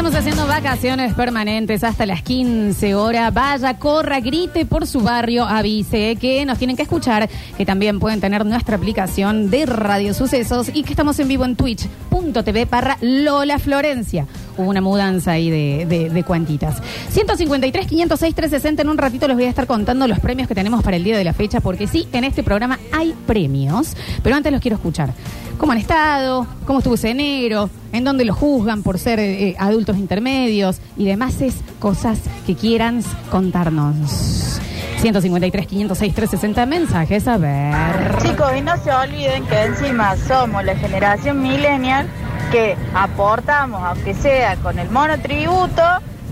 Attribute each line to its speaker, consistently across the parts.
Speaker 1: Estamos haciendo vacaciones permanentes hasta las 15 horas. Vaya, corra, grite por su barrio, avise que nos tienen que escuchar, que también pueden tener nuestra aplicación de Radio Sucesos y que estamos en vivo en twitch.tv para Lola Florencia. Hubo una mudanza ahí de, de, de cuantitas. 153, 506, 360. En un ratito les voy a estar contando los premios que tenemos para el día de la fecha, porque sí, en este programa hay premios, pero antes los quiero escuchar. ¿Cómo han estado? ¿Cómo estuvo ese enero? ¿En dónde los juzgan por ser eh, adultos intermedios? Y demás es cosas que quieran contarnos. 153, 506, 360 mensajes. A ver.
Speaker 2: Chicos, y no se olviden que encima somos la generación millennial que aportamos, aunque sea con el monotributo,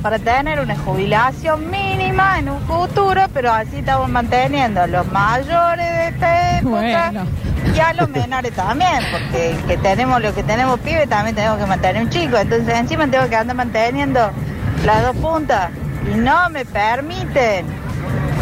Speaker 2: para tener una jubilación mínima en un futuro, pero así estamos manteniendo a los mayores de esta época
Speaker 1: Bueno.
Speaker 2: y a los menores también, porque que tenemos lo que tenemos pibe también tenemos que mantener un chico, entonces encima tengo que andar manteniendo las dos puntas y no me permiten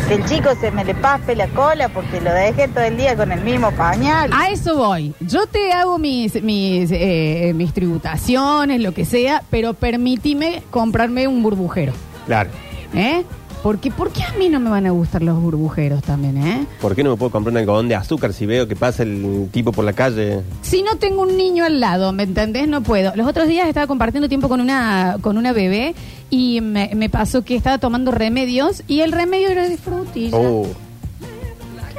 Speaker 2: que el chico se me le paspe la cola porque lo dejé todo el día con el mismo pañal.
Speaker 1: A eso voy. Yo te hago mis, mis, eh, mis tributaciones, lo que sea, pero permítime comprarme un burbujero.
Speaker 3: Claro.
Speaker 1: ¿Eh? Porque, ¿Por qué a mí no me van a gustar los burbujeros también, eh?
Speaker 3: ¿Por qué no me puedo comprar un algodón de azúcar si veo que pasa el tipo por la calle?
Speaker 1: Si no tengo un niño al lado, ¿me entendés? No puedo. Los otros días estaba compartiendo tiempo con una, con una bebé y me, me pasó que estaba tomando remedios y el remedio era de frutilla.
Speaker 3: Oh,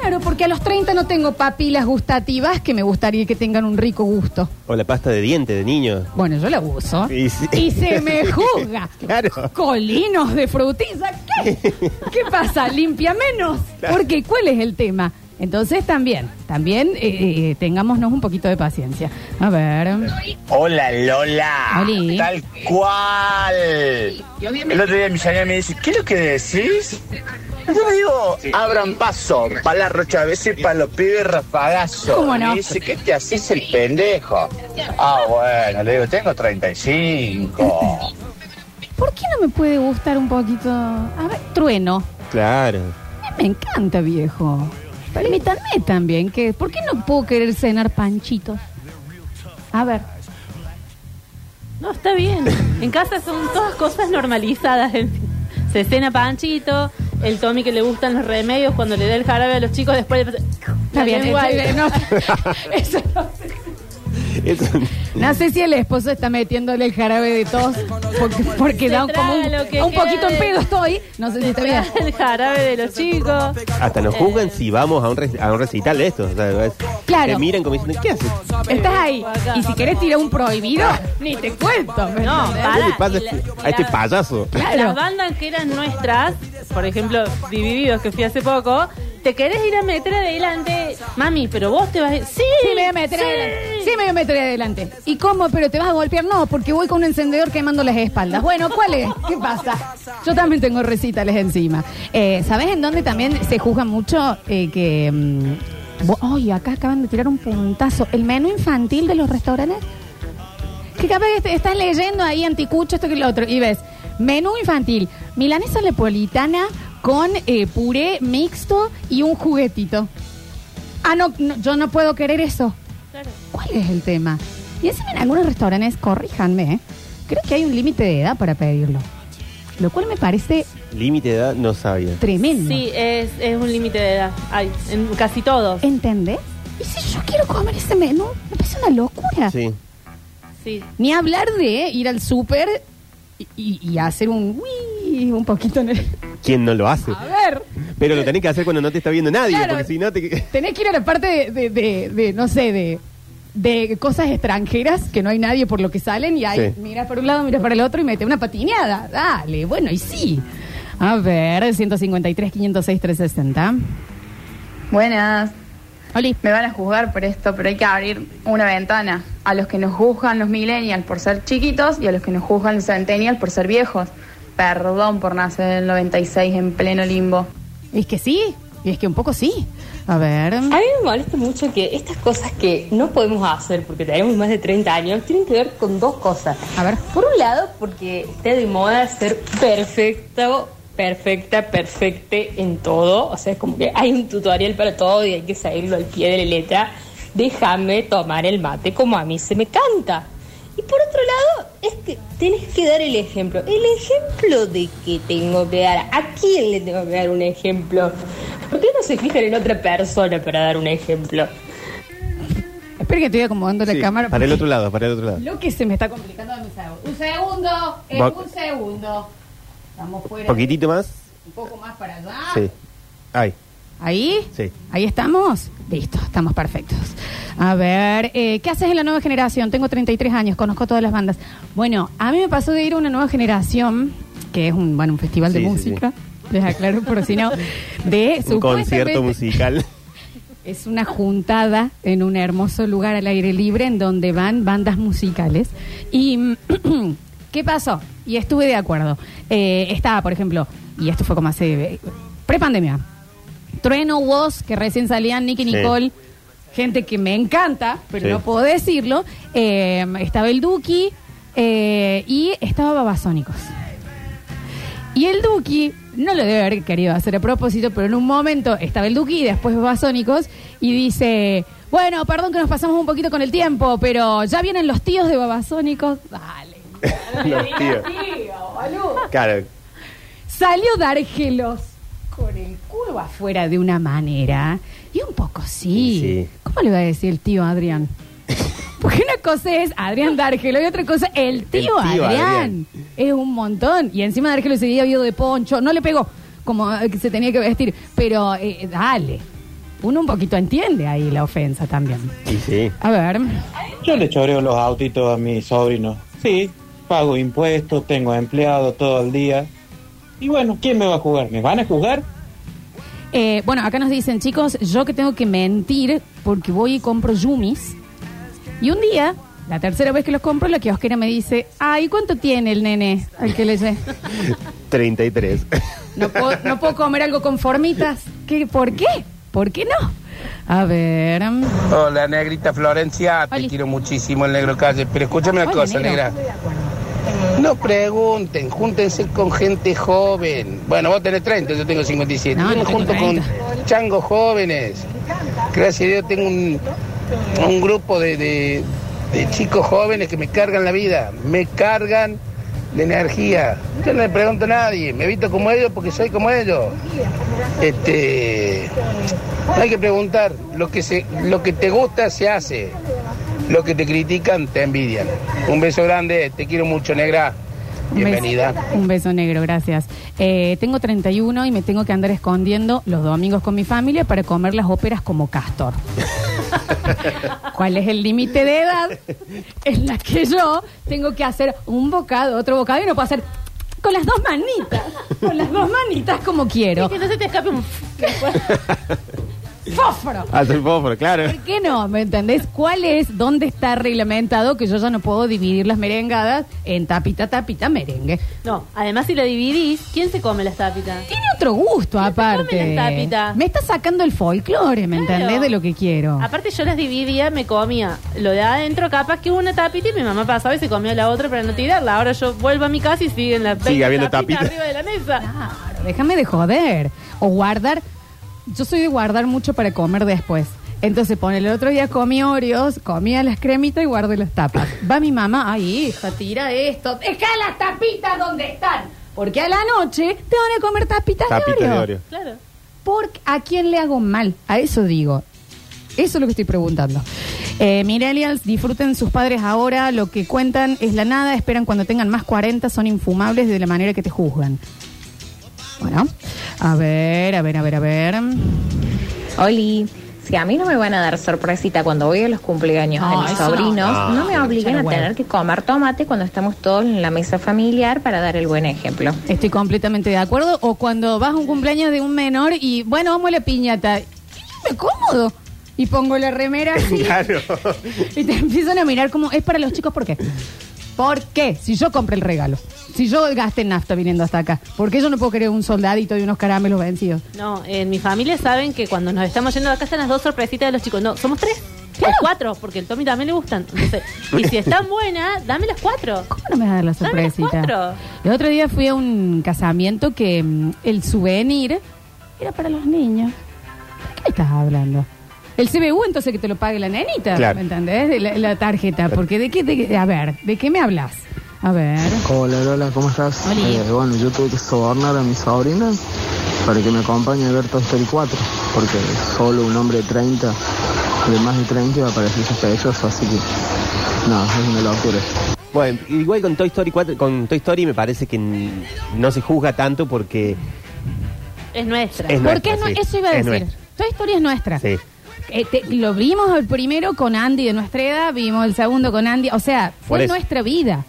Speaker 1: Claro, porque a los 30 no tengo papilas gustativas que me gustaría que tengan un rico gusto.
Speaker 3: o la pasta de diente de niño.
Speaker 1: Bueno, yo la uso.
Speaker 3: Y sí.
Speaker 1: Y se me juzga.
Speaker 3: Claro.
Speaker 1: Colinos de frutilla. ¿Qué? ¿Qué pasa? ¿Limpia menos? ¿Por qué? ¿Cuál es el tema? Entonces también, también eh, eh, tengámonos un poquito de paciencia. A ver.
Speaker 4: Hola Lola,
Speaker 1: Oli.
Speaker 4: tal cual. El otro día mi señora me dice, ¿qué es lo que decís? Yo digo, abran paso para la rocha a veces para los pibes rafagazos.
Speaker 1: ¿Cómo no?
Speaker 4: Me dice, ¿qué te haces el pendejo? Ah, bueno, le digo, tengo 35.
Speaker 1: ¿Por qué no me puede gustar un poquito? A ver, trueno.
Speaker 3: Claro.
Speaker 1: Me encanta, viejo. Permítanme también que. ¿Por qué no puedo querer cenar panchitos? A ver.
Speaker 5: No, está bien. En casa son todas cosas normalizadas. Se cena panchito, el Tommy que le gustan los remedios, cuando le da el jarabe a los chicos, después le
Speaker 1: Está bien,
Speaker 5: igual.
Speaker 1: no, eso no No sé si el esposo está metiéndole el jarabe de tos porque, porque da un- como un,
Speaker 5: traga lo que
Speaker 1: un
Speaker 5: queda
Speaker 1: poquito en pedo estoy. No sé si está bien.
Speaker 5: el jarabe de los chicos.
Speaker 3: hasta nos juzgan si vamos a un, rec- a un recital de estos. O sea, es-
Speaker 1: Claro.
Speaker 3: Te miran como diciendo, ¿qué haces?
Speaker 1: Estás ahí. Y si querés tirar un prohibido, ni te cuento. ¿me
Speaker 5: No,
Speaker 1: entendés?
Speaker 3: ¿Qué le
Speaker 5: Para,
Speaker 3: pasa
Speaker 5: y la-
Speaker 3: a este
Speaker 5: la-
Speaker 3: payaso?
Speaker 1: Claro.
Speaker 5: Las bandas que eran nuestras, por ejemplo, Divididos, que fui hace poco, te querés ir a meter adelante. Mami, pero vos te vas a... Sí,
Speaker 1: Sí, me voy a meter
Speaker 5: sí.
Speaker 1: adelante. Sí, me voy a meter adelante. ¿Y cómo? ¿Pero te vas a golpear? No, porque voy con un encendedor quemando las espaldas. Bueno, ¿cuál es? ¿Qué pasa? Yo también tengo recitales encima. Eh, ¿Sabes en dónde también se juzga mucho eh, que... mm, bo- Ay, acá acaban de tirar un puntazo. El menú infantil de los restaurantes. Que capaz que estás leyendo ahí anticucho, esto que lo otro, y ves, menú infantil, milanesa napolitana con eh, puré mixto y un juguetito. Ah, no, no, yo no puedo querer eso.
Speaker 5: Claro.
Speaker 1: ¿Cuál es el tema? Y encima en algunos restaurantes, corríjanme, ¿eh? creo que hay un límite de edad para pedirlo. Lo cual me parece
Speaker 3: Límite de edad no sabía.
Speaker 1: tremendo.
Speaker 5: Sí, es, es un límite de edad. Hay, en casi todos.
Speaker 1: ¿Entendés? Y si yo quiero comer ese menú, me parece una locura.
Speaker 3: Sí.
Speaker 5: Sí.
Speaker 1: Ni hablar de ir al súper y, y- y hacer un uy, un poquito en el...
Speaker 3: ¿Quién no lo hace?
Speaker 1: A ver,
Speaker 3: Pero lo tenés que hacer cuando no te está viendo nadie,
Speaker 1: Claro.
Speaker 3: porque si no te...
Speaker 1: tenés que ir a la parte de, de- de- de, no sé, de, de cosas extranjeras que no hay nadie por lo que salen y ahí
Speaker 3: Sí.
Speaker 1: mira para un lado, mira para el otro y mete una patineada. Dale, bueno, y sí. A ver, 153, 506, 360.
Speaker 2: Buenas.
Speaker 1: Oli.
Speaker 2: Me van a juzgar por esto, pero hay que abrir una ventana a los que nos juzgan los millennials por ser chiquitos y a los que nos juzgan los centennials por ser viejos. Perdón por nacer en el 96 en pleno limbo.
Speaker 1: Es que sí, y es que un poco sí. A ver.
Speaker 6: A mí me molesta mucho que estas cosas que no podemos hacer porque tenemos más de 30 años tienen que ver con dos cosas.
Speaker 1: A ver.
Speaker 6: Por un lado, porque está de moda ser perfecto, perfecta, perfecte en todo. O sea, es como que hay un tutorial para todo y hay que seguirlo al pie de la letra. Déjame tomar el mate como a mí se me canta. Y por otro lado, es que tenés que dar el ejemplo. ¿El ejemplo de qué tengo que dar? ¿A quién le tengo que dar un ejemplo? ¿Por qué no se fijan en otra persona para dar un ejemplo?
Speaker 1: Espera que estoy acomodando la
Speaker 3: Sí,
Speaker 1: cámara.
Speaker 3: Para el
Speaker 1: porque
Speaker 3: otro lado, para el otro lado.
Speaker 1: Lo que se me está complicando es mi. Un segundo, eh,
Speaker 3: Va-
Speaker 1: un segundo. Estamos fuera.
Speaker 3: Poquitito más.
Speaker 1: Un poco más para allá.
Speaker 3: Sí. Ay,
Speaker 1: ¿Ahí?
Speaker 3: sí.
Speaker 1: ¿Ahí estamos? Listo, estamos perfectos. A ver, eh, ¿qué haces en la nueva generación? Tengo 33 años, conozco todas las bandas. Bueno, a mí me pasó de ir a una nueva generación, que es un, bueno, un festival de
Speaker 3: Sí, sí,
Speaker 1: música, les aclaro por si no, de
Speaker 3: Un concierto musical.
Speaker 1: Es una juntada en un hermoso lugar al aire libre en donde van bandas musicales. Y, ¿qué pasó? Y estuve de acuerdo. Eh, estaba, por ejemplo, y esto fue como hace... eh, Prepandemia. Trueno, Woz, que recién salían, Nicky
Speaker 3: Sí.
Speaker 1: Nicole, gente que me encanta, pero
Speaker 3: Sí.
Speaker 1: no puedo decirlo. Eh, estaba el Duki eh, y estaba Babasónicos. Y el Duki, no lo debe haber querido hacer a propósito, pero en un momento estaba el Duki y después Babasónicos y dice, bueno, perdón que nos pasamos un poquito con el tiempo, pero ya vienen los tíos de Babasónicos. Dale.
Speaker 3: Los tíos.
Speaker 1: Tío, boludo.
Speaker 3: Claro.
Speaker 1: Salió Dárgelos con afuera de una manera. Y un poco sí.
Speaker 3: Sí.
Speaker 1: ¿Cómo le va a decir el tío Adrián? Porque una cosa es Adrián Dárgelo y otra cosa el tío,
Speaker 3: El tío
Speaker 1: Adrián.
Speaker 3: Adrián.
Speaker 1: Es un montón. Y encima Dárgelo ese día vio de poncho. No le pegó como eh, que se tenía que vestir. Pero eh, dale. Uno un poquito entiende ahí la ofensa también.
Speaker 3: Sí.
Speaker 1: A ver.
Speaker 7: Yo le choreo los autitos a mis sobrinos. Sí, pago impuestos, tengo empleado todo el día. Y bueno, ¿quién me va a jugar? ¿Me van a jugar?
Speaker 1: Eh, bueno, acá nos dicen, chicos, yo que tengo que mentir porque voy y compro yumis. Y un día, la tercera vez que los compro, la kiosquera me dice, ay, ¿cuánto tiene el nene al que le sé?
Speaker 3: 33.
Speaker 1: ¿No puedo, ¿No puedo comer algo con formitas? ¿Qué, ¿Por qué? ¿Por qué no? A ver. mm,
Speaker 8: Hola, negrita Florencia, te
Speaker 1: Oli.
Speaker 8: quiero muchísimo el negro calle, pero escúchame una
Speaker 1: Hola,
Speaker 8: cosa,
Speaker 1: negro.
Speaker 8: negra. No pregunten, júntense con gente joven. Bueno, vos tenés 30, yo tengo 57.
Speaker 1: No,
Speaker 8: yo me junto
Speaker 1: 30.
Speaker 8: con changos jóvenes. Gracias a Dios tengo un, un grupo de, de- de chicos jóvenes que me cargan la vida, me cargan de energía. Yo no le pregunto a nadie, me visto como ellos porque soy como ellos. Este, no hay que preguntar, lo que se, lo que te gusta se hace, lo que te critican te envidian. Un beso grande, te quiero mucho, negra.
Speaker 1: un beso-
Speaker 8: Bienvenida.
Speaker 1: Un beso negro, gracias. Eh, tengo 31 y me tengo que andar escondiendo los domingos con mi familia para comer las óperas como castor. ¿Cuál es el límite de edad en la que yo tengo que hacer un bocado, otro bocado y no puedo hacer con las dos manitas? Con las dos manitas como quiero.
Speaker 5: Que no se te escape un...
Speaker 1: ¡Fósforo!
Speaker 3: Ah, soy fósforo, claro.
Speaker 1: ¿Por qué no? ¿Me entendés? ¿Cuál es, dónde está reglamentado que yo ya no puedo dividir las merengadas en tapita, tapita, merengue?
Speaker 5: No, además si la dividís, ¿quién se come las tapitas?
Speaker 1: Tiene otro gusto, aparte.
Speaker 5: comen las tapitas.
Speaker 1: Me está sacando el folclore, ¿me
Speaker 5: Claro.
Speaker 1: entendés? De lo que quiero.
Speaker 5: Aparte yo las dividía, me comía lo de adentro, capaz que una tapita y mi mamá pasaba y se comía la otra para no tirarla. Ahora yo vuelvo a mi casa y siguen las
Speaker 3: Sigue
Speaker 5: 20
Speaker 3: habiendo
Speaker 5: tapitas
Speaker 3: tapitas.
Speaker 5: arriba de la mesa.
Speaker 1: Claro, déjame de joder. O guardar. Yo soy de guardar mucho para comer después. Entonces, pone el otro día comí Oreos, comía las cremitas y guardé las tapas. Va mi mamá, ay hija, tira esto, deja las tapitas donde están. Porque a la noche te van a comer tapitas
Speaker 3: Tapita
Speaker 1: de
Speaker 3: de
Speaker 1: Oreo.
Speaker 3: Oreo.
Speaker 5: Claro.
Speaker 1: ¿Por a quién le hago mal? A eso digo. Eso es lo que estoy preguntando. Eh, Millennials, disfruten sus padres ahora. Lo que cuentan es la nada. Esperan cuando tengan más 40. Son infumables de la manera que te juzgan. Bueno, a ver, a ver, a ver, a ver.
Speaker 9: Oli, si a mí no me van a dar sorpresita cuando voy a los cumpleaños
Speaker 1: No,
Speaker 9: de mis
Speaker 1: eso no.
Speaker 9: sobrinos,
Speaker 3: No.
Speaker 9: no, me obliguen a tener que comer tomate cuando estamos todos en la mesa familiar para dar el buen ejemplo.
Speaker 1: Estoy completamente de acuerdo. O cuando vas a un cumpleaños de un menor y, bueno, vamos a la piñata. Me cómodo. Y pongo la remera así.
Speaker 3: Claro.
Speaker 1: Y te empiezan a mirar como, es para los chicos, ¿por qué? ¿Por qué? Si yo compré el regalo. Si yo gasté nafta viniendo hasta acá. ¿Por qué yo no puedo querer un soldadito y unos caramelos vencidos?
Speaker 5: No, en mi familia saben que cuando nos estamos yendo de acá están las dos sorpresitas de los chicos. No, somos tres.
Speaker 1: Claro.
Speaker 5: O cuatro, porque el Tommy también le gustan. Entonces, y si están buenas, dame las cuatro.
Speaker 1: ¿Cómo no me vas a dar la
Speaker 5: Dame las cuatro.
Speaker 1: El otro día fui a un casamiento que mm, el souvenir era para los niños. ¿De qué me estás hablando? El CBU entonces que te lo pague la nenita,
Speaker 3: Claro.
Speaker 1: ¿me entendés? De La, la tarjeta, porque de qué, de, a ver, ¿de qué me hablas? A ver.
Speaker 10: Hola Lola, ¿cómo estás?
Speaker 1: Hola.
Speaker 10: Eh, bueno, yo tuve que sobornar a mi sobrina para que me acompañe a ver Toy Story 4, porque solo un hombre de 30, de más de 30, va a parecer sospechoso, así que no, es una locura.
Speaker 3: Bueno, igual con Toy Story 4, con Toy Story me parece que n- no se juzga tanto porque
Speaker 5: Es nuestra.
Speaker 3: Es
Speaker 1: ¿Por qué
Speaker 3: nuestra,
Speaker 1: no?
Speaker 3: sí.
Speaker 1: Eso iba a
Speaker 3: Es
Speaker 1: decir.
Speaker 3: nuestra.
Speaker 1: Toda historia es nuestra.
Speaker 3: sí.
Speaker 1: Eh, te- lo vimos el primero con Andy de nuestra edad, vimos el segundo con Andy, o sea,
Speaker 3: Por
Speaker 1: fue
Speaker 3: eso.
Speaker 1: nuestra vida.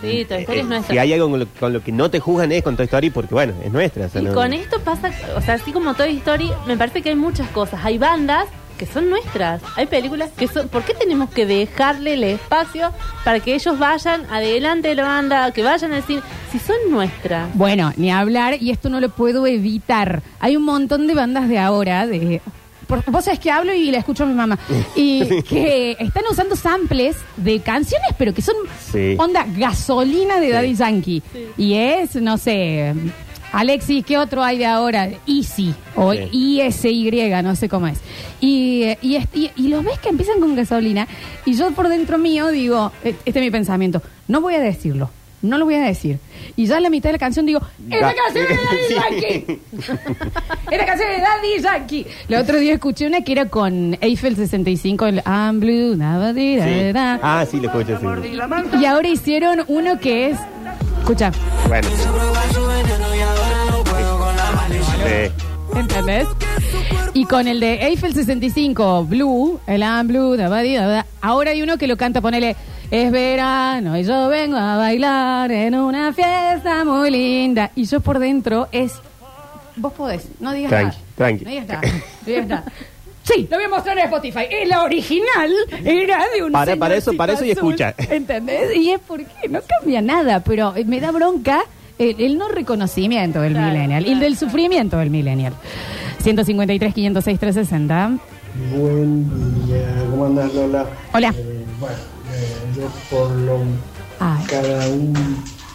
Speaker 5: Sí, Toy Story
Speaker 3: Eh,
Speaker 5: es nuestra.
Speaker 3: si hay algo con lo, con lo que no te juzgan es con Toy Story porque bueno, es nuestra. o sea,
Speaker 5: Y
Speaker 3: no-
Speaker 5: con esto pasa, o sea, así como Toy Story, me parece que hay muchas cosas. Hay bandas que son nuestras. Hay películas que son... ¿Por qué tenemos que dejarle el espacio para que ellos vayan adelante de la banda, que vayan al cine? Si son nuestras.
Speaker 1: Bueno, ni hablar, y esto no lo puedo evitar. Hay un montón de bandas de ahora, de... por- vos sabés que hablo y la escucho a mi mamá. Y que están usando samples de canciones, pero que son
Speaker 3: Sí.
Speaker 1: onda gasolina de
Speaker 3: Sí.
Speaker 1: Daddy Yankee.
Speaker 5: Sí.
Speaker 1: Y es, no sé, Alexis, ¿qué otro hay de ahora? Easy o
Speaker 3: Sí.
Speaker 1: ISY, no sé cómo es. Y, eh, y, es- y- y los ves que empiezan con gasolina y yo por dentro mío digo, eh, este es mi pensamiento, no voy a decirlo, no lo voy a decir. Y ya a la mitad de la canción digo, ¡Es la canción de Daddy. Yankee! ¡Es la canción de Daddy Yankee! El otro día escuché una que era con Eiffel 65, el I'm blue, da,
Speaker 3: Sí.
Speaker 1: da.
Speaker 3: Ah, sí, lo escucho, sí.
Speaker 1: Y ahora hicieron uno que es, escucha,
Speaker 3: Bueno. Sí.
Speaker 1: ¿Entendés? Y con el de Eiffel 65, Blue, el I'm Blue, da, da. ahora hay uno que lo canta, ponele, es verano y yo vengo a bailar en una fiesta muy linda. Y yo por dentro es, vos podés, no digas
Speaker 3: Tranqui,
Speaker 1: nada.
Speaker 3: tranqui.
Speaker 1: No digas nada, no digas nada. Sí, lo voy a mostrar en Spotify. Es la original, era de un
Speaker 3: Para- para eso- para eso y
Speaker 1: azul,
Speaker 3: escucha.
Speaker 1: ¿Entendés? Y es porque no cambia nada, pero eh, me da bronca el, el no reconocimiento del
Speaker 5: Claro,
Speaker 1: millennial y el del sufrimiento del millennial. 153, 506, 360.
Speaker 11: Buen día, ¿cómo andas Lola?
Speaker 1: Hola.
Speaker 11: Eh, bueno, por lo
Speaker 1: Ay.
Speaker 11: cada un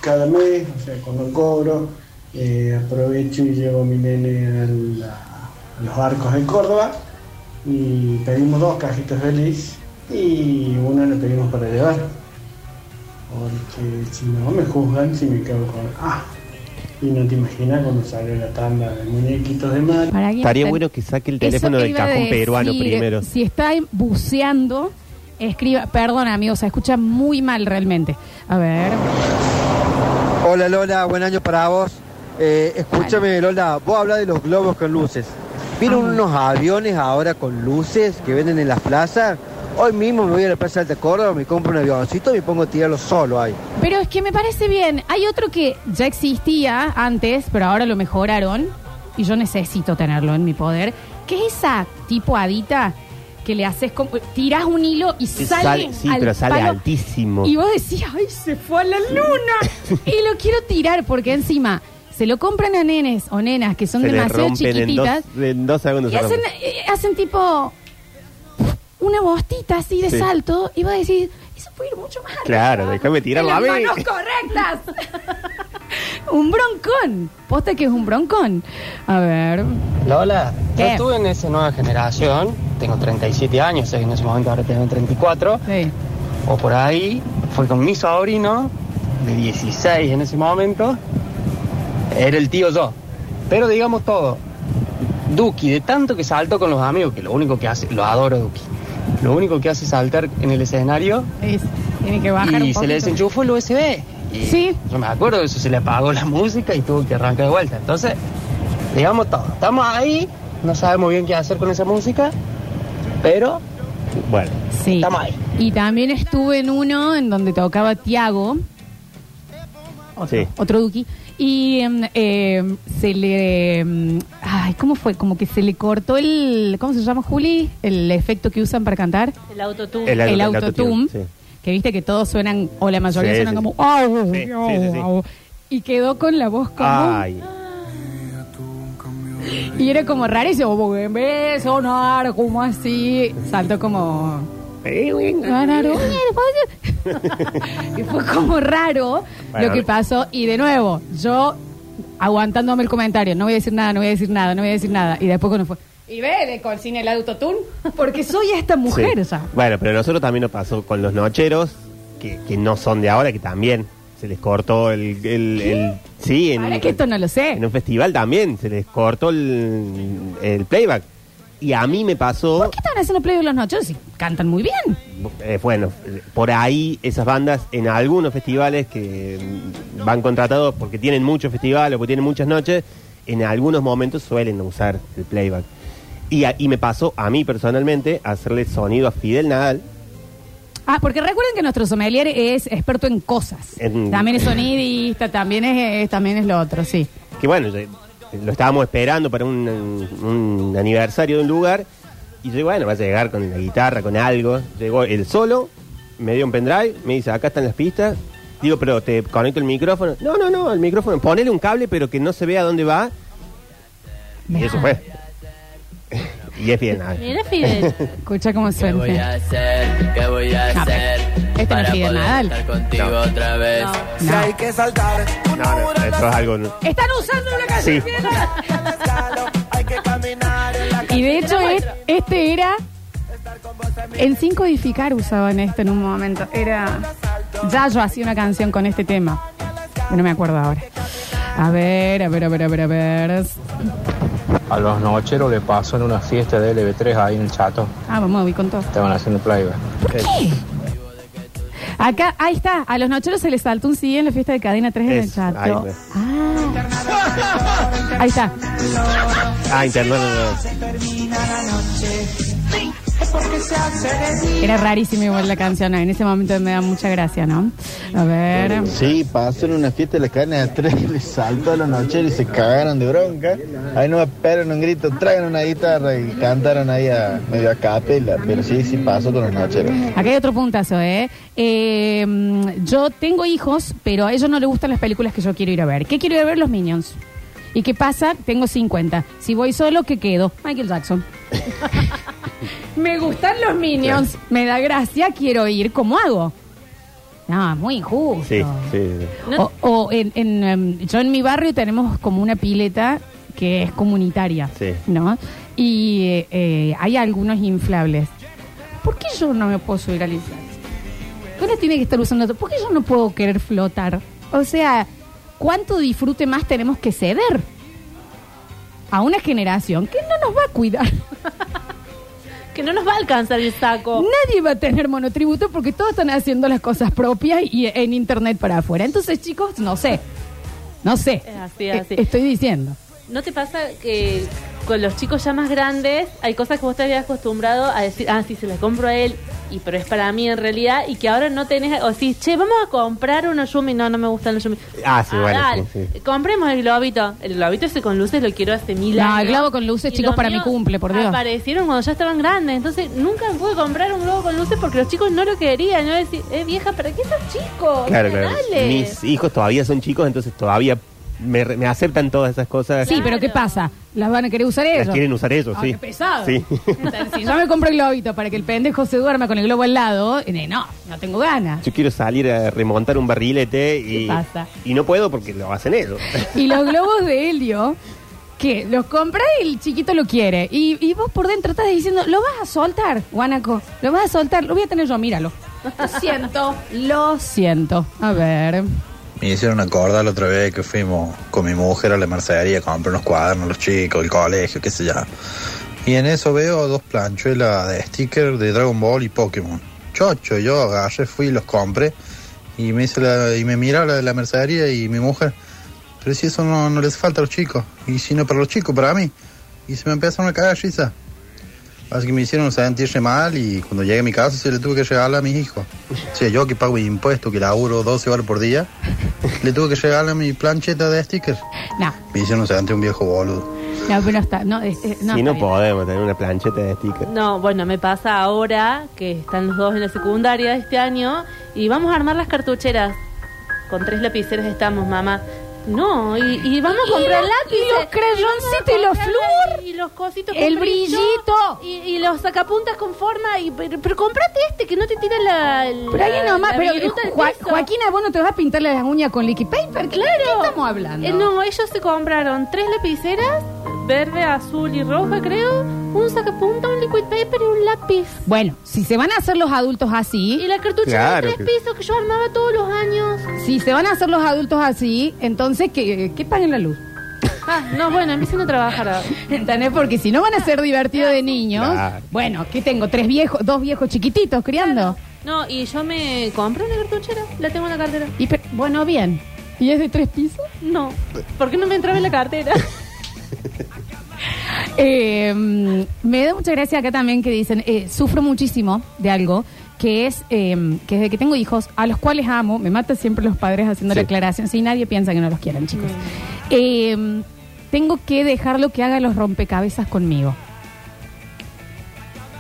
Speaker 11: cada mes, o sea, cuando cobro, eh, aprovecho y llevo a mi nene al- a los arcos de Córdoba y pedimos dos cajitas feliz y una le pedimos para llevar. Porque si no me juzgan si me quedo con. Ah, y no te imaginas cuando sale la tanda de muñequitos de mar.
Speaker 3: Estaría
Speaker 1: está-
Speaker 3: bueno que saque el teléfono del cajón
Speaker 1: decir,
Speaker 3: peruano primero.
Speaker 1: Si está buceando, escriba. Perdón, amigos, se escucha muy mal realmente. A ver.
Speaker 12: Hola Lola, buen año para vos. Eh, escúchame Lola, vos hablas de los globos con luces. ¿Vieron
Speaker 1: Ah.
Speaker 12: unos aviones ahora con luces que venden en las plazas? Hoy mismo me voy a la Plaza de Córdoba, me compro un avioncito y me pongo a tirarlo solo ahí.
Speaker 1: Pero es que me parece bien. Hay otro que ya existía antes, pero ahora lo mejoraron. Y yo necesito tenerlo en mi poder. Que es esa tipo adita que le haces como. Tiras un hilo y sale.
Speaker 3: sale- sí,
Speaker 1: al
Speaker 3: pero sale
Speaker 1: palo.
Speaker 3: altísimo.
Speaker 1: Y vos decís, ¡ay, se fue a la luna! y lo quiero tirar porque encima se lo compran a nenes o nenas que son
Speaker 3: Se le
Speaker 1: demasiado
Speaker 3: rompen en
Speaker 1: chiquititas.
Speaker 3: en dos segundos.
Speaker 1: Y
Speaker 3: se
Speaker 1: hacen,
Speaker 3: rompen.
Speaker 1: eh, hacen tipo una bostita así de
Speaker 3: Sí.
Speaker 1: salto y va a decir, eso puede ir mucho más.
Speaker 3: Claro, déjame tirarlo
Speaker 1: En
Speaker 3: a
Speaker 1: las
Speaker 3: mí.
Speaker 1: manos correctas. un broncón. Posta que es un broncón. A ver.
Speaker 13: Lola, yo estuve en esa nueva generación, tengo 37 años, en ese momento ahora tengo 34,
Speaker 1: Sí.
Speaker 13: o por ahí, fue con mi sobrino, de 16 en ese momento, era el tío yo, pero digamos todo, Duki, de tanto que salto con los amigos, que lo único que hace, lo adoro Duki, lo único que hace es saltar en el escenario
Speaker 1: Es- tiene que bajar un
Speaker 13: y se le desenchufó el USB. Y
Speaker 1: Sí.
Speaker 13: Yo me acuerdo de eso, se le apagó la música y tuvo que arrancar de vuelta. Entonces, digamos todo. Estamos ahí, no sabemos bien qué hacer con esa música, pero
Speaker 3: Bueno,
Speaker 1: Sí.
Speaker 13: estamos ahí.
Speaker 1: Y también estuve en uno en donde tocaba Tiago,
Speaker 3: sí.
Speaker 1: otro Duki, y em, em, se le... em, ay, ¿cómo fue? Como que se le cortó el... ¿Cómo se llama, Juli? El efecto que usan para cantar.
Speaker 5: El autotune.
Speaker 3: El,
Speaker 1: El
Speaker 3: autotune,
Speaker 1: autotune.
Speaker 3: sí.
Speaker 1: Que viste que todos suenan, o la mayoría
Speaker 3: Sí,
Speaker 1: suenan
Speaker 3: sí,
Speaker 1: como... "Au,
Speaker 3: Sí,
Speaker 1: au,
Speaker 3: sí, sí, sí.
Speaker 1: au". Y quedó con la voz como...
Speaker 3: Ay,
Speaker 1: Y era como rarísimo, porque en vez de sonar como así, saltó como... Raro. y fue como raro
Speaker 3: Bueno,
Speaker 1: lo que pasó. Y de nuevo, yo aguantándome el comentario, no voy a decir nada, no voy a decir nada, no voy a decir nada. Y después cuando fue, Y ve de con sin el autotune. Porque soy esta mujer
Speaker 3: Sí.
Speaker 1: ya.
Speaker 3: Bueno, pero a nosotros también nos pasó con los nocheros, que, que no son de ahora, que también se les cortó el... el, el- sí, en,
Speaker 1: que esto no lo sé.
Speaker 3: en un festival también se les cortó el, el playback. Y a mí me pasó...
Speaker 1: ¿Qué estaban haciendo play de los noches? Sí, cantan muy bien.
Speaker 3: Eh, bueno, eh, por ahí esas bandas en algunos festivales que mm, van contratados porque tienen muchos festivales o porque tienen muchas noches, en algunos momentos suelen usar el playback. Y, a- y me pasó a mí personalmente hacerle sonido a Fidel Nadal.
Speaker 1: Ah, porque recuerden que nuestro sommelier es experto en cosas.
Speaker 3: En-
Speaker 1: También es sonidista, también es, es- también es lo otro, sí.
Speaker 3: que bueno, yo- lo estábamos esperando para un, un aniversario de un lugar, y yo, bueno, va a llegar con la guitarra, con algo. Llegó el solo, me dio un pendrive, me dice, acá están las pistas. Digo, pero te conecto el micrófono. No, no, no, el micrófono, ponele un cable, pero que no se vea dónde va. Y eso fue. Y es bien.
Speaker 5: Mira, Fidel.
Speaker 1: Escucha cómo suena.
Speaker 14: voy a hacer? ¿Qué voy a
Speaker 1: No,
Speaker 14: hacer?
Speaker 1: este no es Fidel
Speaker 14: poder
Speaker 1: Nadal.
Speaker 14: estar contigo otra vez.
Speaker 1: No.
Speaker 14: hay que saltar.
Speaker 3: No, no, eso es algo...
Speaker 1: Están usando una canción.
Speaker 3: Sí.
Speaker 1: Y de hecho, es- este era. En 5 Edificar usaban esto en un momento. Era. Ya yo hacía una canción con este tema. No me acuerdo ahora. A ver, a ver, a ver, a ver, a ver.
Speaker 15: A los nocheros le pasó en una fiesta de LB3 ahí en el chato.
Speaker 1: Ah, vamos, voy con todo.
Speaker 15: Estaban haciendo playback.
Speaker 1: Acá, ahí está. A los nocheros se les saltó un CD en la fiesta de cadena 3 en el
Speaker 3: Es- ahí fue.
Speaker 1: Ahí está.
Speaker 3: Ah, internet. no, no.
Speaker 1: Era rarísima igual la canción. En ese momento me da mucha gracia, ¿no? A ver.
Speaker 16: Sí, pasó en una fiesta de la cadena de tres, le saltó a los nocheros y se cagaron de bronca. Ahí no esperaron un grito, traigan una guitarra y cantaron ahí a medio a capela. Pero sí, sí pasó con los nocheros.
Speaker 1: Acá hay otro puntazo, ¿eh? Eh, Yo tengo hijos, pero a ellos no les gustan las películas que yo quiero ir a ver. ¿Qué quiero ir a ver? Los Minions. ¿Y qué pasa? Tengo 50. Si voy solo, ¿qué quedo? Michael Jackson. Me gustan los Minions. Me da gracia, quiero ir. ¿Cómo hago? No, muy injusto.
Speaker 3: Sí, sí, sí.
Speaker 1: O, o en, en, em, yo en mi barrio tenemos como una pileta que es comunitaria,
Speaker 3: Sí.
Speaker 1: ¿no? Y eh, eh, hay algunos inflables. ¿Por qué yo no me puedo subir al inflable? ¿Dónde tiene que estar usando otro? ¿Por qué yo no puedo querer flotar? O sea, ¿cuánto disfrute más tenemos que ceder? A una generación que no nos va a cuidar.
Speaker 5: Que no nos va a alcanzar el saco.
Speaker 1: Nadie va a tener monotributo porque todos están haciendo las cosas propias y en internet para afuera. Entonces, chicos, no sé. No sé.
Speaker 5: Así,
Speaker 1: Eh,
Speaker 5: así.
Speaker 1: Estoy diciendo.
Speaker 5: ¿No te pasa que con los chicos ya más grandes hay cosas que vos te habías acostumbrado a decir, ah, sí, se las compro a él, y pero es para mí en realidad, y que ahora no tenés, o si, che, vamos a comprar unos Yumi, no, no me gustan los Yumi.
Speaker 3: Ah, sí, bueno,
Speaker 5: dale,
Speaker 3: sí, sí.
Speaker 5: Compremos el globito. El globito ese con luces lo quiero hace mil
Speaker 1: No,
Speaker 5: años.
Speaker 1: el globo con luces,
Speaker 5: Y
Speaker 1: chicos, para mi cumple, por Dios.
Speaker 5: Aparecieron cuando ya estaban grandes, entonces nunca pude comprar un globo con luces porque los chicos no lo querían. Yo decía, eh, vieja, ¿para qué estás chico?
Speaker 3: Claro, claro.
Speaker 5: Dale.
Speaker 3: Mis hijos todavía son chicos, entonces todavía me, me aceptan todas esas cosas.
Speaker 1: Sí, pero ¿qué pasa? ¿Las van a querer usar ellos?
Speaker 3: Las quieren usar ellos,
Speaker 1: Ah,
Speaker 3: sí.
Speaker 1: qué pesado.
Speaker 3: Sí.
Speaker 1: Entonces, si yo me compro el globito para que el pendejo se duerma con el globo al lado, eh, no, no tengo ganas.
Speaker 3: Yo quiero salir a remontar un barrilete y,
Speaker 1: ¿Qué pasa?
Speaker 3: y no puedo porque lo hacen ellos.
Speaker 1: Y los globos de helio, que los compras y el chiquito lo quiere. Y, y vos por dentro estás diciendo, ¿lo vas a soltar, Guanaco? ¿Lo vas a soltar? Lo voy a tener yo, míralo. Lo siento, lo siento. A ver.
Speaker 17: Me hicieron acordar la otra vez que fuimos con mi mujer a la mercería a comprar unos cuadernos, los chicos, el colegio, qué sé yo. Y en eso veo dos planchuelas de sticker de Dragon Ball y Pokémon. Chocho, yo agarré, fui y los compré. Y me hice la, y me mira la de la mercería y mi mujer. Pero si eso no, les falta a los chicos. Y si no para los chicos, para mí. Y se me empezaron a caer risa. Así que me hicieron sentirse mal y cuando llegué a mi casa se le tuve que regalar a mis hijos. O sea, yo que pago impuestos, que laburo 12 horas por día, le tuve que regalar mi plancheta de stickers.
Speaker 1: No,
Speaker 17: Me hicieron sentir un viejo boludo.
Speaker 1: no, pero no está. No, es- es- no
Speaker 3: y no
Speaker 1: está
Speaker 3: podemos tener una plancheta de stickers.
Speaker 5: No, bueno, me pasa ahora que están los dos en la secundaria este año y vamos a armar las cartucheras. Con tres lapiceros estamos, mamá. No, y, y vamos a comprar lápices.
Speaker 1: y los crayoncitos y los flúor.
Speaker 5: Y los cositos
Speaker 1: El
Speaker 5: con brillo,
Speaker 1: brillito.
Speaker 5: Y, y los sacapuntas con forma. Y, pero, pero comprate este que no te tira la. la-
Speaker 1: Pero ahí nomás, pero Joa-. Joaquina, vos no te vas a pintar las uñas con liquid paper. ¿Qué,
Speaker 5: Claro.
Speaker 1: ¿Qué estamos hablando?
Speaker 5: Eh, no, ellos se compraron tres lapiceras, verde, azul y roja, creo. Un sacapunta, un liquid paper y un lápiz.
Speaker 1: Bueno, si se van a hacer los adultos así,
Speaker 5: Y la cartuchera
Speaker 3: Claro
Speaker 5: de tres
Speaker 3: que-
Speaker 5: pisos que yo armaba todos los años.
Speaker 1: si se van a hacer los adultos así, entonces que, que paguen la luz.
Speaker 5: Ah, no, bueno, empiecen a trabajar.
Speaker 1: ¿Entendés? Porque si no van a ser divertidos de niños,
Speaker 3: Claro.
Speaker 1: bueno, ¿qué tengo? Tres viejos, dos viejos chiquititos criando.
Speaker 5: No, y yo me compré una cartuchera, la tengo en la cartera.
Speaker 1: Y pe- bueno, bien. ¿Y es de tres pisos?
Speaker 5: No, ¿por qué no me entraba en la cartera?
Speaker 1: Eh, me da mucha gracia acá también que dicen, eh, sufro muchísimo de algo, que es eh, que desde que tengo hijos, a los cuales amo, me mata siempre los padres haciendo la
Speaker 3: Sí.
Speaker 1: aclaración, si nadie piensa que no los quieran, chicos. Eh, tengo que dejarlo que haga los rompecabezas conmigo.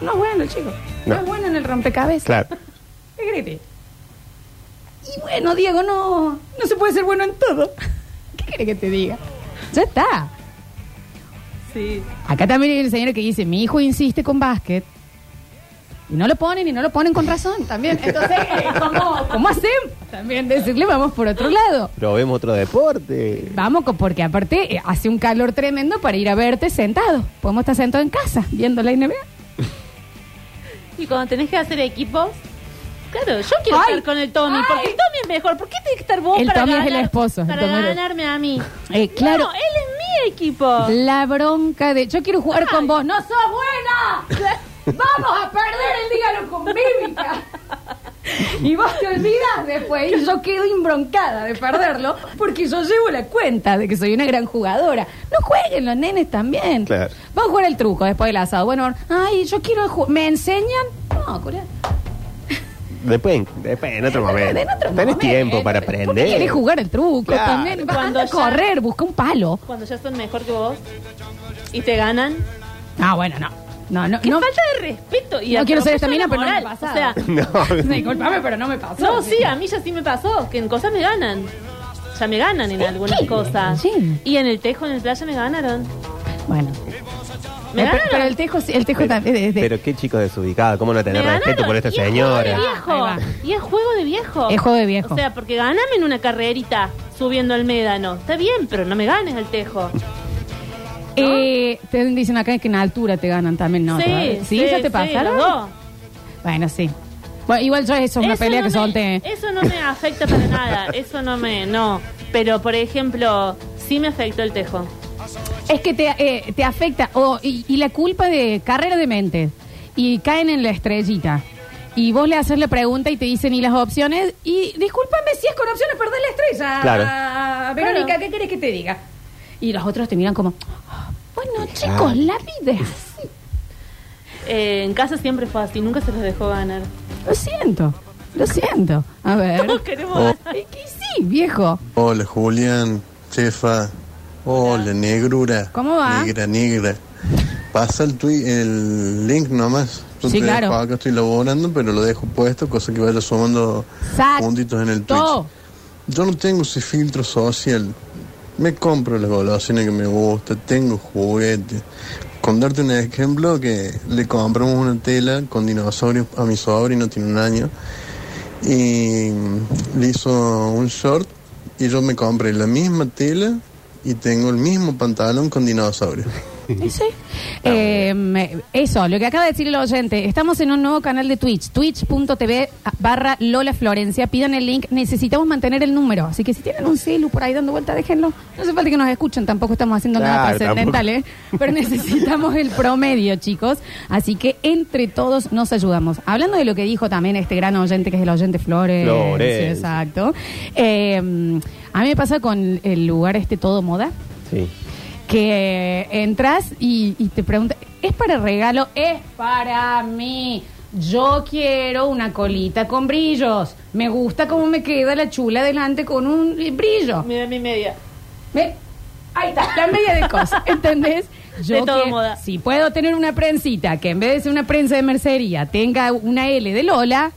Speaker 1: No es bueno, chicos. No,
Speaker 3: No.
Speaker 1: es bueno en el rompecabezas.
Speaker 3: Claro.
Speaker 1: ¿Qué crees? Y bueno, Diego, no, no se puede ser bueno en todo. ¿Qué quiere que te diga? Ya está.
Speaker 5: Sí.
Speaker 1: Acá también hay un señor que dice, mi hijo insiste con básquet. Y no lo ponen y no lo ponen con razón también. Entonces, eh, ¿cómo, ¿cómo hacemos? También decirle, vamos por otro lado.
Speaker 3: Probemos otro deporte.
Speaker 1: Vamos, con- porque aparte eh, hace un calor tremendo para ir a verte sentado. Podemos estar sentados en casa viendo la NBA.
Speaker 5: Y cuando tenés que hacer equipos, claro, yo quiero
Speaker 1: Ay,
Speaker 5: estar con el Tommy,
Speaker 1: ay.
Speaker 5: porque el Tommy es mejor. ¿Por qué tiene que estar vos
Speaker 1: El
Speaker 5: para
Speaker 1: Tommy es el esposo, el
Speaker 5: Para
Speaker 1: Tommy
Speaker 5: ganarme a mí.
Speaker 1: Eh, claro.
Speaker 5: No, él equipo.
Speaker 1: La bronca de yo quiero jugar con vos. ¡No sos buena! ¡Vamos a perder el dígalo con mímica! Y vos te olvidas después y yo quedo imbroncada de perderlo porque yo llevo la cuenta de que soy una gran jugadora. No jueguen los nenes también.
Speaker 3: Claro.
Speaker 1: Vamos a jugar el truco después del asado. Bueno, ay, yo quiero ¿Me enseñan? No, cura.
Speaker 3: Después, después, en otro momento.
Speaker 1: En otro
Speaker 3: Tenés
Speaker 1: momento.
Speaker 3: tiempo para
Speaker 1: ¿Por qué
Speaker 3: aprender.
Speaker 1: querés jugar el truco
Speaker 3: Claro.
Speaker 1: también?
Speaker 5: Cuando
Speaker 1: a
Speaker 5: ya-
Speaker 1: correr, busca un palo.
Speaker 5: Cuando ya son mejor que vos y te ganan.
Speaker 1: Ah, bueno, no. No, no,
Speaker 5: Qué
Speaker 1: no.
Speaker 5: falta de respeto. Y
Speaker 1: No quiero ser estamina,
Speaker 5: la
Speaker 1: pero no me pasa.
Speaker 5: O sea,
Speaker 3: No.
Speaker 1: Disculpame, pero no me pasó.
Speaker 5: no, sí, a mí ya sí me pasó, que en cosas me ganan. Ya me ganan en algunas
Speaker 1: qué?
Speaker 5: cosas.
Speaker 1: Sí.
Speaker 5: Y en el tejo, en el playa me ganaron.
Speaker 1: Bueno.
Speaker 5: Me ganaron.
Speaker 1: pero el tejo, sí, el tejo
Speaker 3: Pero,
Speaker 1: también es de-
Speaker 3: pero qué chicos desubicados, ¿cómo no tener
Speaker 5: Me
Speaker 3: respeto por esta
Speaker 5: Y es juego
Speaker 3: señora?
Speaker 5: de
Speaker 1: Ahí
Speaker 5: viejo. Y es juego de viejo.
Speaker 1: Es juego de viejo.
Speaker 5: O sea, porque ganame en una carrerita subiendo al médano. Está bien, pero no me ganes al tejo.
Speaker 1: Eh, te dicen acá que en altura te ganan también, ¿no?
Speaker 5: sí,
Speaker 1: ¿Sí? ¿Sí? ¿Ya te
Speaker 5: sí,
Speaker 1: pasaron?
Speaker 5: los dos.
Speaker 1: Bueno, sí. Bueno, igual yo eso es una
Speaker 5: Eso
Speaker 1: pelea
Speaker 5: no
Speaker 1: que
Speaker 5: me-
Speaker 1: solté.
Speaker 5: Eso no me afecta para nada. Eso no me. No. Pero, por ejemplo, sí me afectó el tejo.
Speaker 1: Es que te, eh, te afecta. o y, y la culpa de carrera de mente. Y caen en la estrellita. Y vos le haces la pregunta y te dicen y las opciones. Y discúlpame si es con opciones perder la estrella.
Speaker 3: Claro.
Speaker 1: Verónica,
Speaker 5: Claro.
Speaker 1: ¿qué querés que te diga? Y los otros te miran como. "Ah, Bueno, chicos, la vida es así.
Speaker 5: Eh, en casa siempre fue así, nunca se los dejó ganar.
Speaker 1: Lo siento, lo siento. A ver.
Speaker 5: Todos queremos
Speaker 17: Oh.
Speaker 5: ganar.
Speaker 1: Es que sí, viejo.
Speaker 17: Hola Julián, chefa. Hola, negrura.
Speaker 1: ¿Cómo va?
Speaker 17: Negra, negra. Pasa el, el link nomás. Yo
Speaker 1: Sí,
Speaker 17: te
Speaker 1: claro.
Speaker 17: dejo acá estoy laborando, pero lo dejo puesto, cosa que vaya sumando
Speaker 1: Exacto.
Speaker 17: puntitos en el Twitch. Yo no tengo ese filtro social. Me compro las golosinas que me gusta, tengo juguetes. Con darte un ejemplo, que le compramos una tela con dinosaurios a mi sobrino, tiene un año, y le hizo un short y yo me compré la misma tela y tengo el mismo pantalón con dinosaurios.
Speaker 1: Sí. Eh, eso, lo que acaba de decir el oyente. Estamos en un nuevo canal de Twitch, twitch.tv barra Lola Florencia. Pidan el link. Necesitamos mantener el número. Así que si tienen un celu por ahí dando vuelta, déjenlo. No hace falta que nos escuchen. Tampoco estamos haciendo nada
Speaker 3: Claro,
Speaker 1: trascendental, ¿eh? Pero necesitamos el promedio, chicos. Así que entre todos nos ayudamos. Hablando de lo que dijo también este gran oyente, que es el oyente Flores.
Speaker 3: Florencia.
Speaker 1: exacto. Eh, a mí me pasa con el lugar este todo moda
Speaker 3: Sí.
Speaker 1: Que entras y, y te preguntan, ¿es para regalo? Es para mí. Yo quiero una colita con brillos. Me gusta cómo me queda la chula delante con un brillo.
Speaker 5: Mira mi media.
Speaker 1: Ve, Ahí está, la media de cosas, ¿entendés?
Speaker 5: De todo
Speaker 1: que-
Speaker 5: moda.
Speaker 1: Si puedo tener una prensita que en vez de ser una prensa de mercería tenga una L de Lola,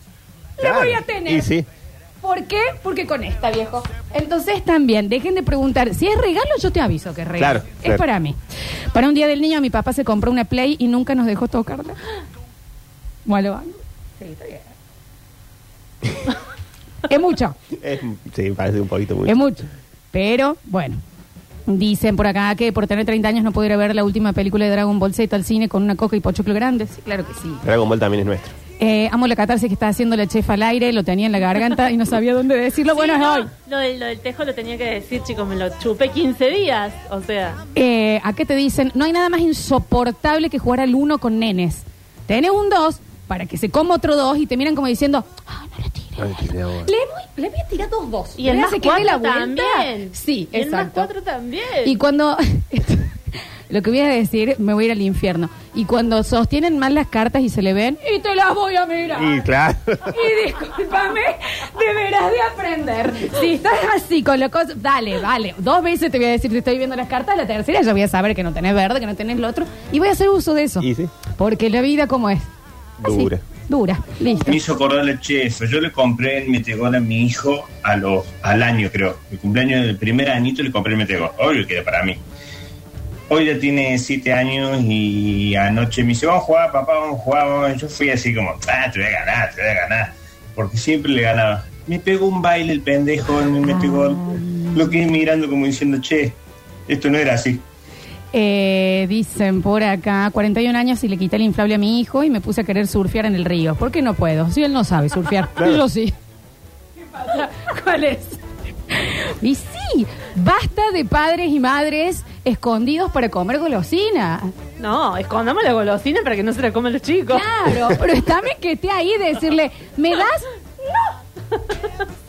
Speaker 1: la
Speaker 3: Claro.
Speaker 1: voy a tener.
Speaker 3: Y sí.
Speaker 1: ¿Por qué? Porque con esta, viejo. Entonces también, dejen de preguntar. Si es regalo, yo te aviso que es regalo.
Speaker 3: Claro,
Speaker 1: es
Speaker 3: claro.
Speaker 1: para mí. Para un día del niño, mi papá se compró una Play y nunca nos dejó tocarla. Bueno, sí, está bien. es mucho,
Speaker 3: Es- sí, parece un poquito mucho.
Speaker 1: es mucho. Pero, bueno. Dicen por acá que por tener 30 años no puedo ir a ver la última película de Dragon Ball Z al cine con una coca y pochoclo grande. Sí, claro que sí.
Speaker 3: Dragon Ball también es nuestro.
Speaker 1: Eh, amo la catarsis que está haciendo la chef al aire, lo tenía en la garganta y no sabía dónde decirlo.
Speaker 5: Sí,
Speaker 1: bueno,
Speaker 5: no,
Speaker 1: es hoy.
Speaker 5: Lo del, lo del tejo lo tenía que decir, chicos, me lo chupé 15 días. O sea,
Speaker 1: Eh, ¿A qué te dicen? No hay nada más insoportable que jugar al uno con nenes. Tenés un dos para que se coma otro dos y te miran como diciendo,
Speaker 3: Ay, qué amor.
Speaker 1: le voy, le voy a tirar dos dos.
Speaker 5: y el más cuatro
Speaker 1: la vuelta.
Speaker 5: también.
Speaker 1: Sí,
Speaker 5: y el más
Speaker 1: exacto.
Speaker 5: cuatro también.
Speaker 1: Y cuando. Lo que voy a decir, me voy a ir al infierno. Y cuando sostienen mal las cartas y se le ven, y te las voy a mirar.
Speaker 3: Y claro.
Speaker 1: Y discúlpame, deberás de aprender. Si estás así con la cosa, dale, vale. Dos veces te voy a decir, te estoy viendo las cartas, la tercera ya voy a saber que no tenés verde, que no tenés lo otro. Y voy a hacer uso de eso.
Speaker 3: Y sí,
Speaker 1: Porque la vida como es.
Speaker 3: dura.
Speaker 1: Dura. Listo.
Speaker 18: Me hizo acordar el chef. Yo le compré el metegol a mi hijo a los, al año, creo. El cumpleaños del primer añito le compré el metegol. Obvio que era para mí. Hoy ya tiene siete años y anoche me dice, vamos a jugar, papá, vamos a jugar. vamos". Yo fui así como, ah, te voy a ganar, te voy a ganar. Porque siempre le ganaba. Me pegó un baile el pendejo en el metegol. Lo quedé mirando como diciendo, che, esto no era así.
Speaker 1: Eh, dicen por acá, 41 años y le quité el inflable a mi hijo y me puse a querer surfear en el río. ¿Por qué no puedo? Si él no sabe surfear.
Speaker 3: Claro.
Speaker 1: Yo sí. ¿Qué pasa? ¿Cuál es? Y sí, basta de padres y madres escondidos para comer golosina.
Speaker 5: No, escondamos la golosina para que no se la coman los chicos.
Speaker 1: Claro, pero está que esté ahí y decirle, ¿me das? No.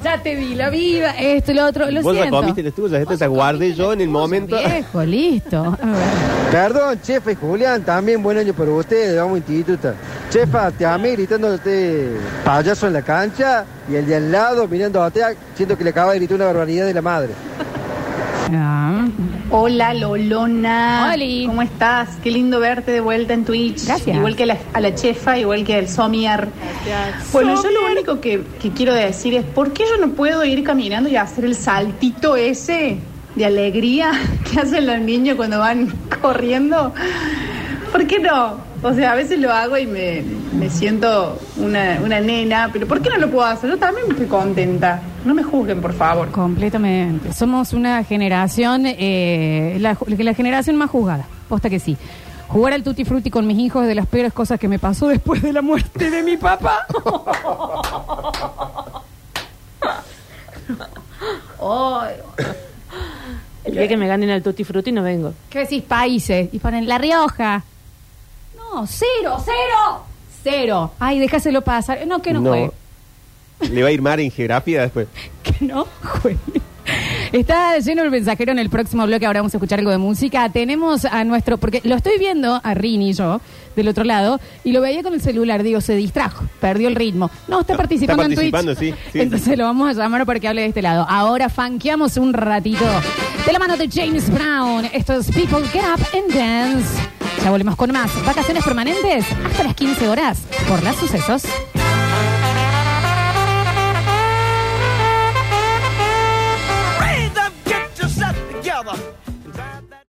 Speaker 1: Ya te di la vida, esto y lo otro. Lo
Speaker 3: Vos la
Speaker 1: siento.
Speaker 3: comiste las tuyas, estas las guardé yo en el momento.
Speaker 1: Viejo, listo. A ver.
Speaker 12: Perdón, chefa y Julián, también buen año para ustedes, vamos instituta. Chefa, te amé gritándote payaso en la cancha y el de al lado mirándote, siento que le acaba de gritar una barbaridad de la madre.
Speaker 1: Ah.
Speaker 19: Hola Lolona.
Speaker 1: Oli.
Speaker 19: ¿Cómo estás? Qué lindo verte de vuelta en Twitch.
Speaker 1: Gracias.
Speaker 19: Igual que la- a la chefa, igual que el Somier. Bueno, yo lo único que, que quiero decir es, ¿por qué yo no puedo ir caminando y hacer el saltito ese de alegría que hacen los niños cuando van corriendo? ¿Por qué no? O sea, a veces lo hago y me, me siento una, una nena, pero ¿por qué no lo puedo hacer? Yo también estoy contenta. No me juzguen, por favor.
Speaker 1: Completamente. Somos una generación, eh, la, la generación más juzgada. Posta que sí. Jugar al tutti frutti con mis hijos es de las peores cosas que me pasó después de la muerte de mi papá. Ay.
Speaker 5: El día que me ganen al Tutti Frutti no vengo.
Speaker 1: ¿Qué decís? Países. Y ponen La Rioja. No, cero, cero. Cero. Ay, déjaselo pasar. No, que no, juegue.
Speaker 3: Le va a ir mal en geografía después.
Speaker 1: Que no juegue. Está lleno el mensajero en el próximo bloque. Ahora vamos a escuchar algo de música. Tenemos a nuestro. Porque lo estoy viendo a Rini y yo del otro lado y lo veía con el celular. Digo, se distrajo, perdió el ritmo. No, está participando,
Speaker 3: Está participando,
Speaker 1: en Twitch.
Speaker 3: sí, sí,
Speaker 1: Entonces lo vamos a llamar para que hable de este lado. Ahora fanqueamos un ratito de la mano de James Brown. Esto es People Get Up and Dance. Ya volvemos con más. Vacaciones permanentes hasta las 15 horas por las sucesos.